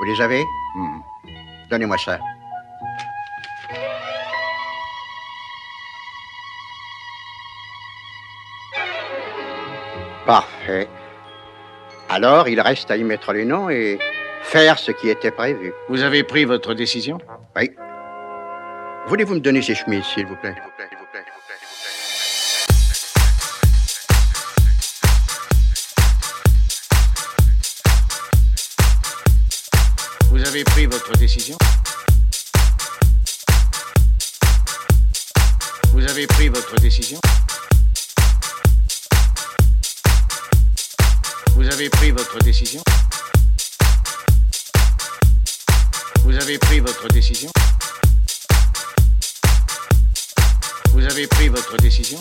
Vous les avez Hmm. Donnez-moi ça. Parfait. Alors, il reste à y mettre les noms et faire ce qui était prévu. Vous avez pris votre décision? Oui. Voulez-vous me donner ces chemises, s'il vous plaît? Votre décision. Vous avez pris votre décision. Vous avez pris votre décision. Vous avez pris votre décision. Vous avez pris votre décision.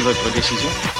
Votre décision?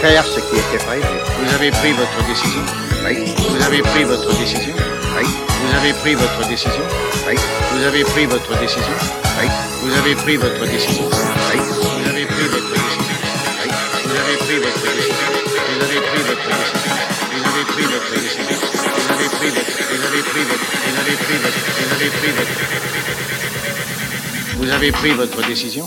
Faire ce qui était prévu. Vous avez pris votre décision Oui, Vous avez pris votre décision oui, Vous avez pris votre décision oui, Vous avez pris votre décision oui, Vous avez pris votre décision oui, Vous avez pris votre décision oui. Vous avez pris votre décision Vous avez pris votre décision Vous avez pris votre décision Vous avez pris votre Vous avez pris votre Vous avez pris votre Vous avez pris votre Vous avez pris votre décision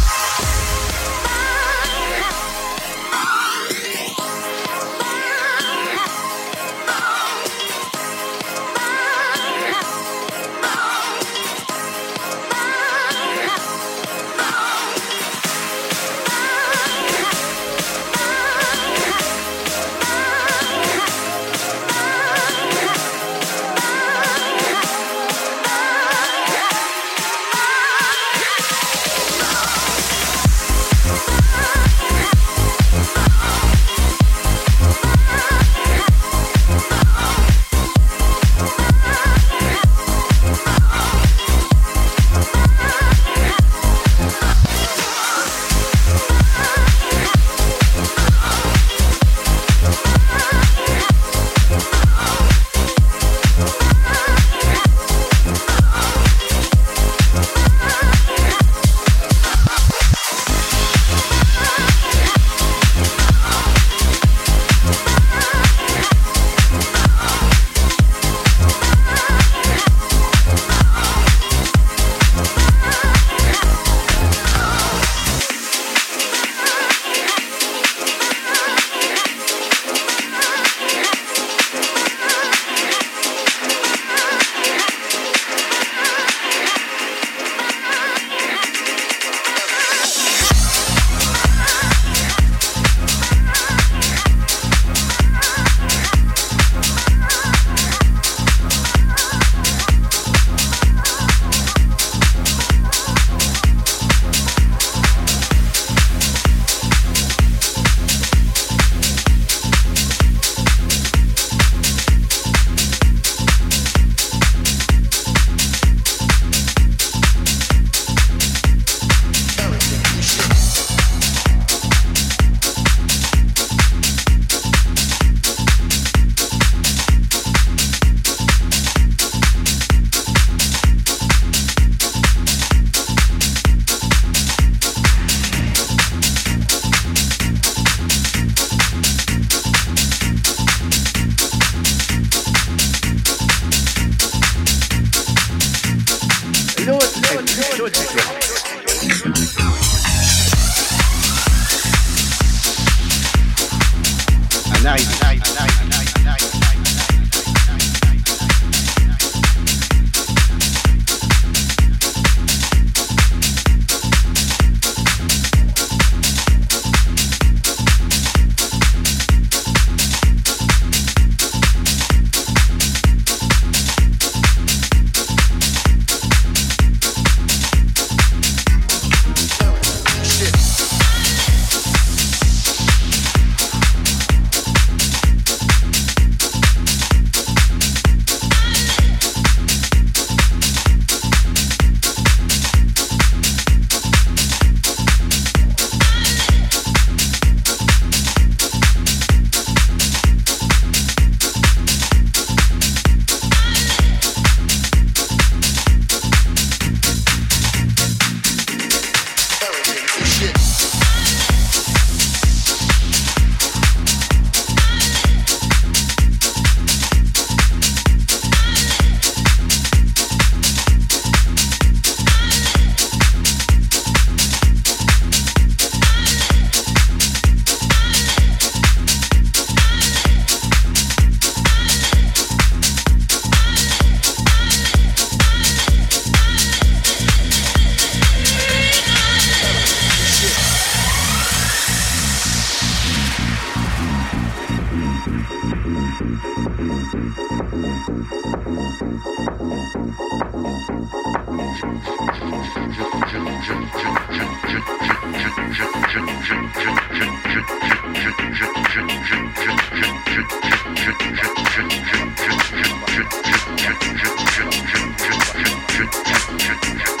Je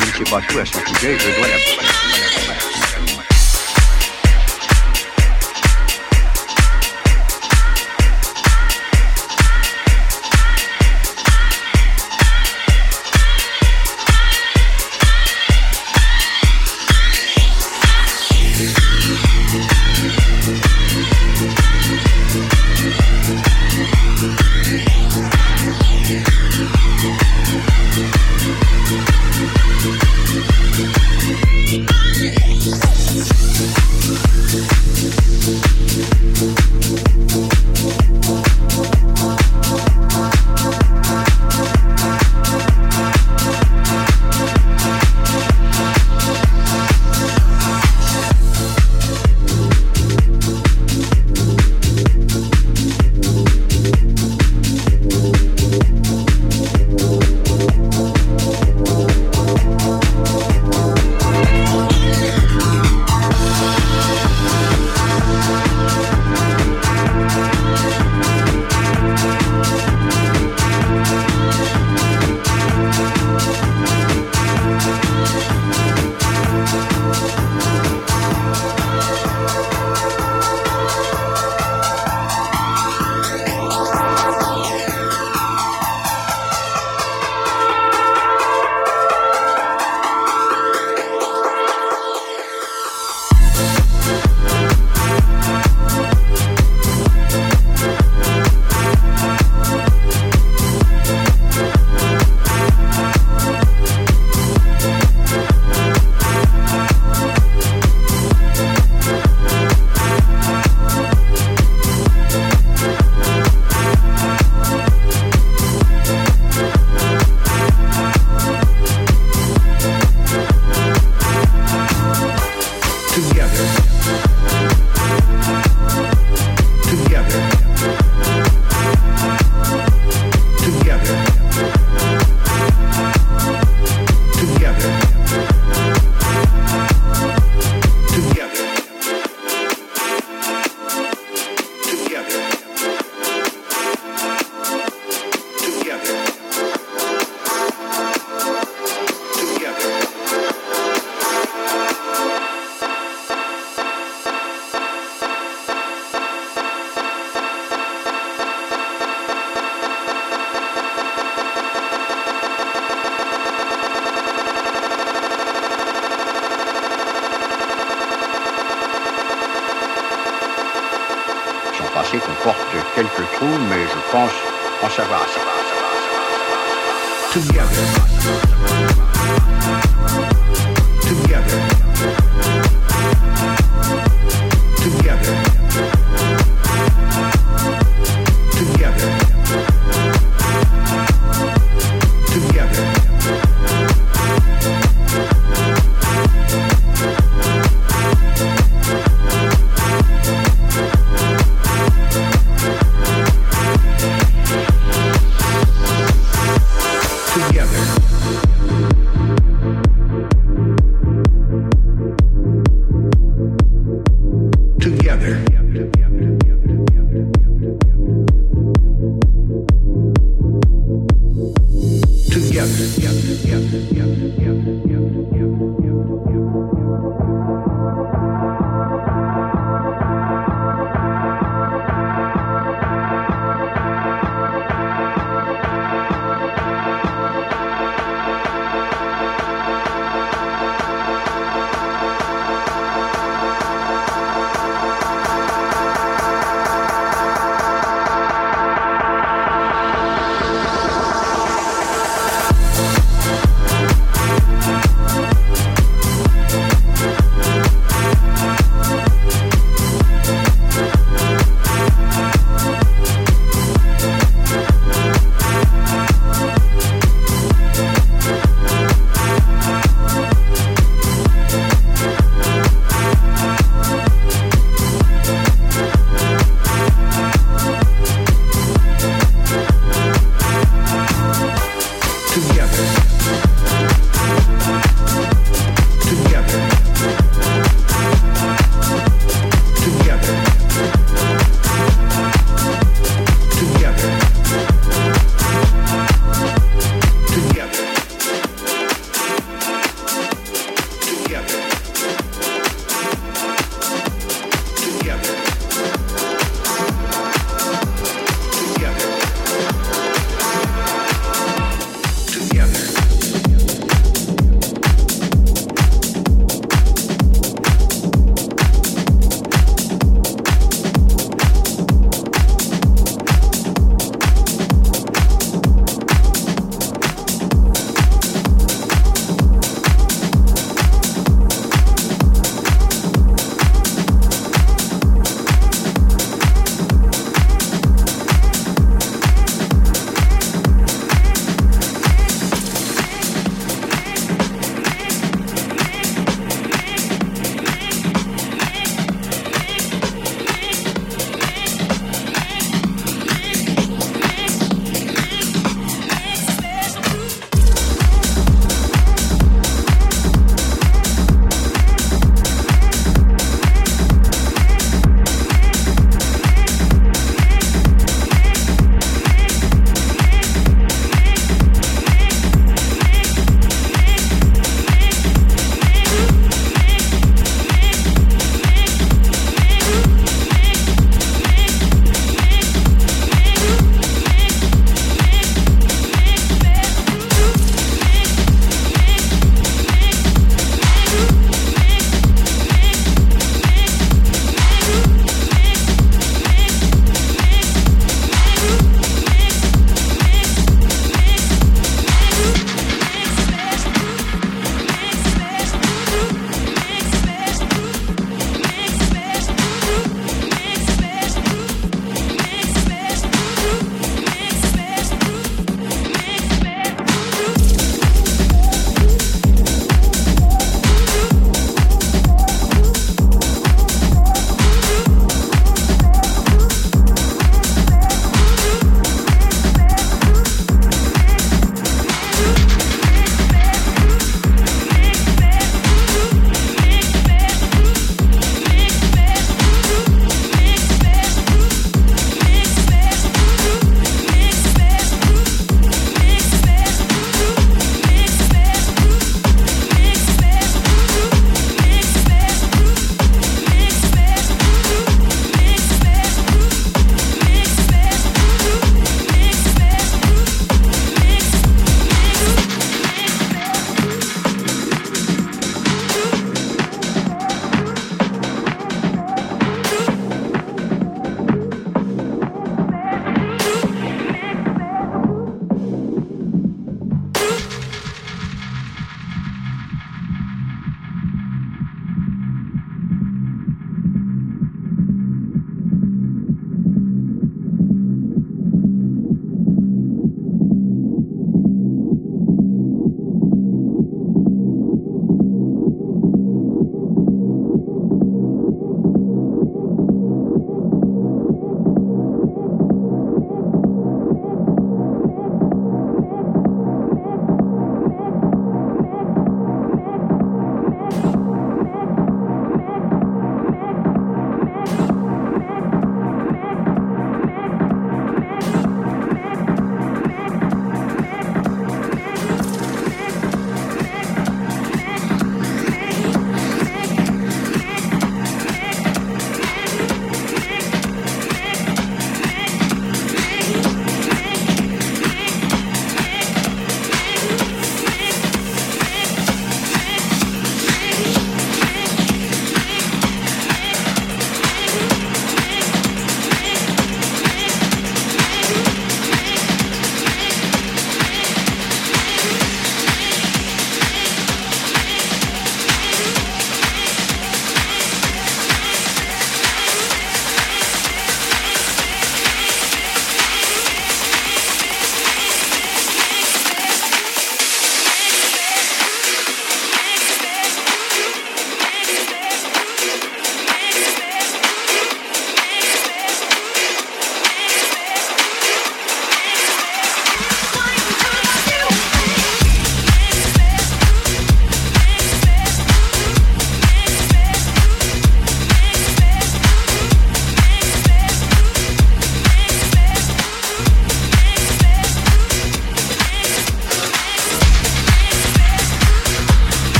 ne sais pas tout à son sujet, je dois l'avouer.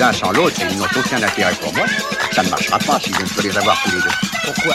L'un sans l'autre, ils n'ont aucun intérêt pour moi. Ça ne marchera pas si je ne peux les avoir tous les deux. Pourquoi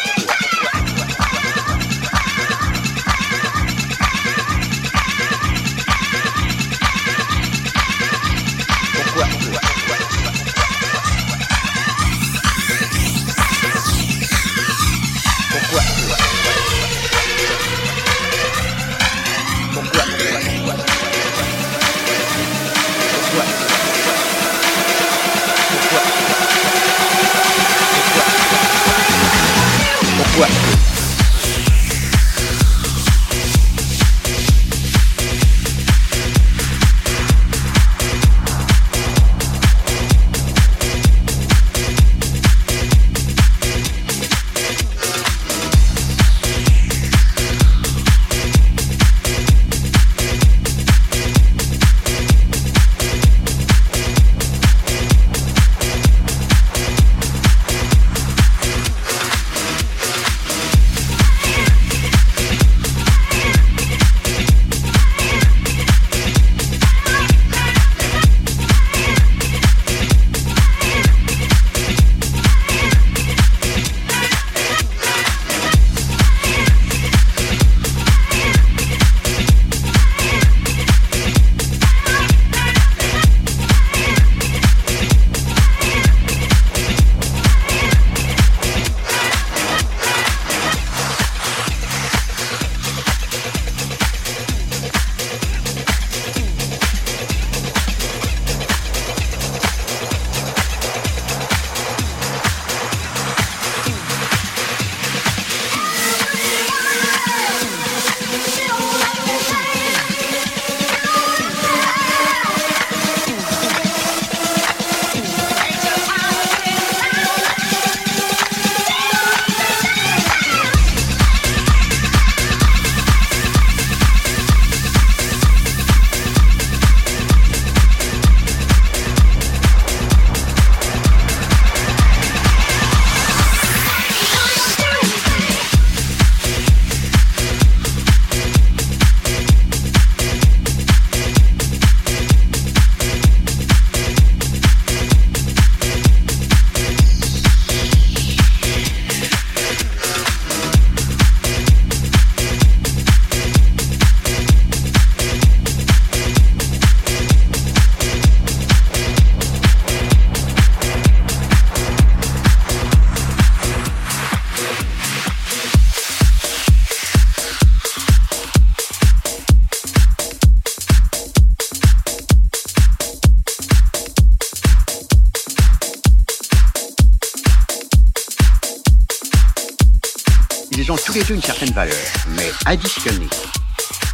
Une certaine valeur, mais additionnée,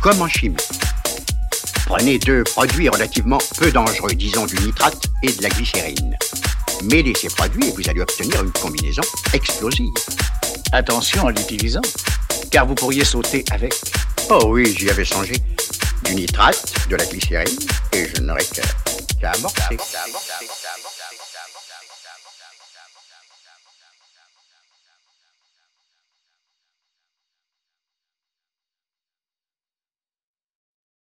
comme en chimie. Prenez deux produits relativement peu dangereux, disons du nitrate et de la glycérine. Mêlez ces produits et vous allez obtenir une combinaison explosive. Attention en l'utilisant, car vous pourriez sauter avec. Oh oui, j'y avais songé. Du nitrate, de la glycérine, et je n'aurais qu'à qu'à amorcer.